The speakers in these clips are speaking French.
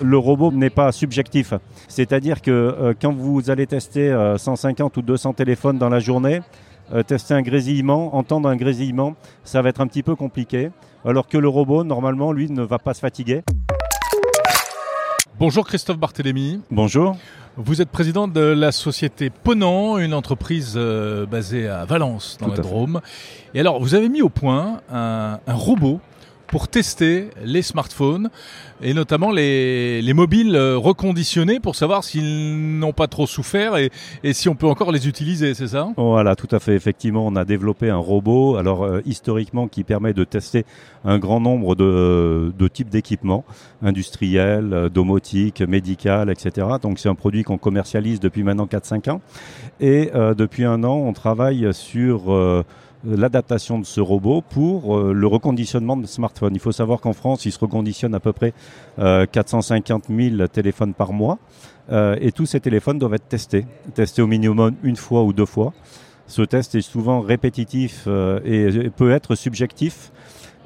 Le robot n'est pas subjectif. C'est-à-dire que euh, quand vous allez tester 150 ou 200 téléphones dans la journée, tester un grésillement, entendre un grésillement, ça va être un petit peu compliqué. Alors que le robot, normalement, lui, ne va pas se fatiguer. Bonjour Christophe Barthélémy. Bonjour. Vous êtes président de la société Ponant, une entreprise euh, basée à Valence, dans la Drôme. Et alors, vous avez mis au point un, un robot pour tester les smartphones et notamment les, les mobiles euh, reconditionnés pour savoir s'ils n'ont pas trop souffert et, et, si on peut encore les utiliser, c'est ça? Voilà, tout à fait. Effectivement, on a développé un robot, alors euh, historiquement, qui permet de tester un grand nombre de, de types d'équipements industriels, euh, domotiques, médical, etc. Donc c'est un produit qu'on commercialise depuis maintenant 4-5 ans. Et depuis un an, on travaille sur euh, l'adaptation de ce robot pour euh, le reconditionnement de smartphones. Il faut savoir qu'en France, il se reconditionne à peu près 450 euh, 000 téléphones par mois et tous ces téléphones doivent être testés, testés au minimum une fois ou deux fois. Ce test est souvent répétitif et peut être subjectif.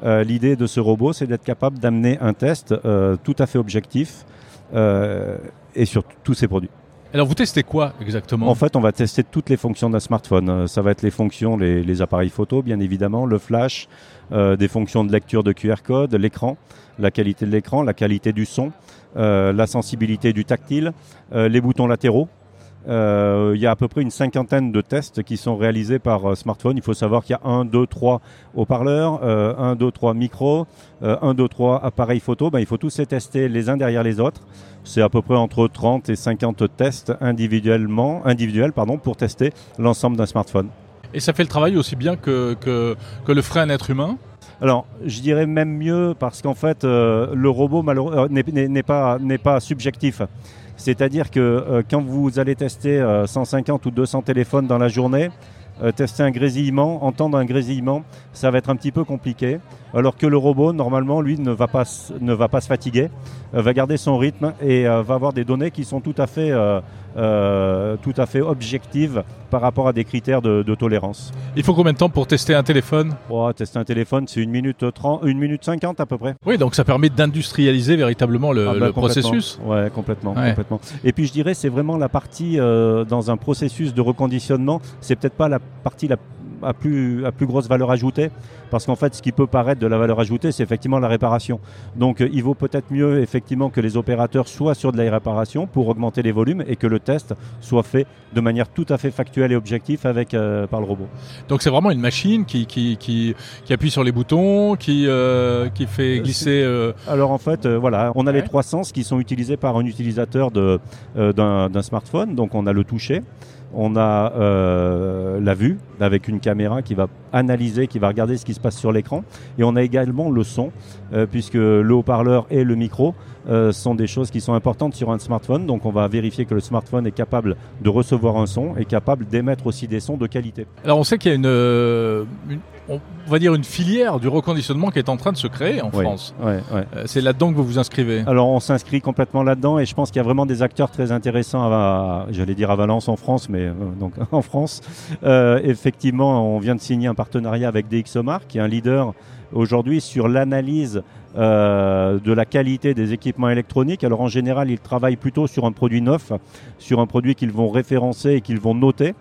L'idée de ce robot, c'est d'être capable d'amener un test tout à fait objectif et sur tous ces produits. Alors vous testez quoi exactement En fait, on va tester toutes les fonctions d'un smartphone. Euh, ça va être les fonctions, les, appareils photo, bien évidemment, le flash, euh, des fonctions de lecture de QR code, l'écran, la qualité de l'écran, la qualité du son, euh, la sensibilité du tactile, les boutons latéraux. Il y a à peu près une cinquantaine de tests qui sont réalisés par smartphone. Il faut savoir qu'il y a 1, 2, 3 haut-parleurs, 1, 2, 3 micros, 1, 2, 3 appareils photo. Ben, il faut tous les tester les uns derrière les autres. C'est à peu près entre 30 et 50 tests individuellement, individuels pardon, pour tester l'ensemble d'un smartphone. Et ça fait le travail aussi bien que, que, que le ferait un être humain alors, je dirais même mieux parce qu'en fait, euh, le robot euh, n'est pas, subjectif. C'est-à-dire que euh, quand vous allez tester 150 ou 200 téléphones dans la journée, tester un grésillement, entendre un grésillement, ça va être un petit peu compliqué alors que le robot, normalement, lui, ne va pas, se fatiguer, va garder son rythme et va avoir des données qui sont tout à fait, euh, tout à fait objectives par rapport à des critères de, tolérance. Il faut combien de temps pour tester un téléphone oh, Tester un téléphone, c'est une minute 30, une minute 50 à peu près. Oui, donc ça permet d'industrialiser véritablement le, ah bah, processus. Ouais, complètement, complètement. Et puis je dirais, c'est vraiment la partie dans un processus de reconditionnement. C'est peut-être pas la partie la à plus, à plus grosse valeur ajoutée. Parce qu'en fait, ce qui peut paraître de la valeur ajoutée, c'est effectivement la réparation. Donc, euh, il vaut peut-être mieux effectivement que les opérateurs soient sur de la réparation pour augmenter les volumes et que le test soit fait de manière tout à fait factuelle et objective avec, euh, par le robot. Donc, c'est vraiment une machine qui, qui, qui, qui, appuie sur les boutons, qui, euh, qui fait glisser. Alors, en fait, voilà, on a les trois sens qui sont utilisés par un utilisateur d'un smartphone. Donc, on a le toucher on a euh, la vue avec une caméra qui va analyser, qui va regarder ce qui se passe sur l'écran. Et on a également le son, euh, puisque le haut-parleur et le micro euh, sont des choses qui sont importantes sur un smartphone. Donc on va vérifier que le smartphone est capable de recevoir un son et capable d'émettre aussi des sons de qualité. Alors on sait qu'il y a une, on va dire une filière du reconditionnement qui est en train de se créer en France. C'est là-dedans que vous vous inscrivez. Alors on s'inscrit complètement là-dedans et je pense qu'il y a vraiment des acteurs très intéressants à, j'allais dire à Valence en France, mais donc en France. effectivement, on vient de signer un partenariat avec DxOMark, qui est un leader aujourd'hui sur l'analyse euh, de la qualité des équipements électroniques. Alors en général, ils travaillent plutôt sur un produit neuf, sur un produit qu'ils vont référencer et qu'ils vont noter.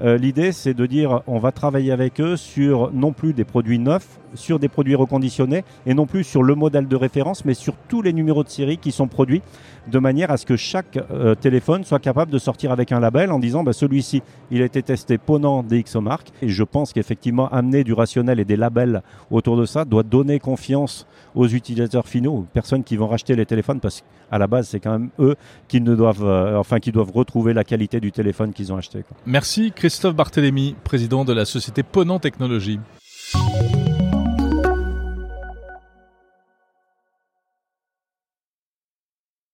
Euh, l'idée, c'est de dire, on va travailler avec eux sur non plus des produits neufs, sur des produits reconditionnés, et non plus sur le modèle de référence, mais sur tous les numéros de série qui sont produits, de manière à ce que chaque euh, téléphone soit capable de sortir avec un label en disant, bah, celui-ci, il a été testé Ponant DxOMark. Et je pense qu'effectivement, amener du rationnel et des labels autour de ça doit donner confiance aux utilisateurs finaux, aux personnes qui vont racheter les téléphones, parce qu'à la base, c'est quand même eux qui ne doivent, euh, enfin, qui doivent retrouver la qualité du téléphone qu'ils ont acheté. Merci. Christophe Barthélémy, président de la société Ponant Technologies.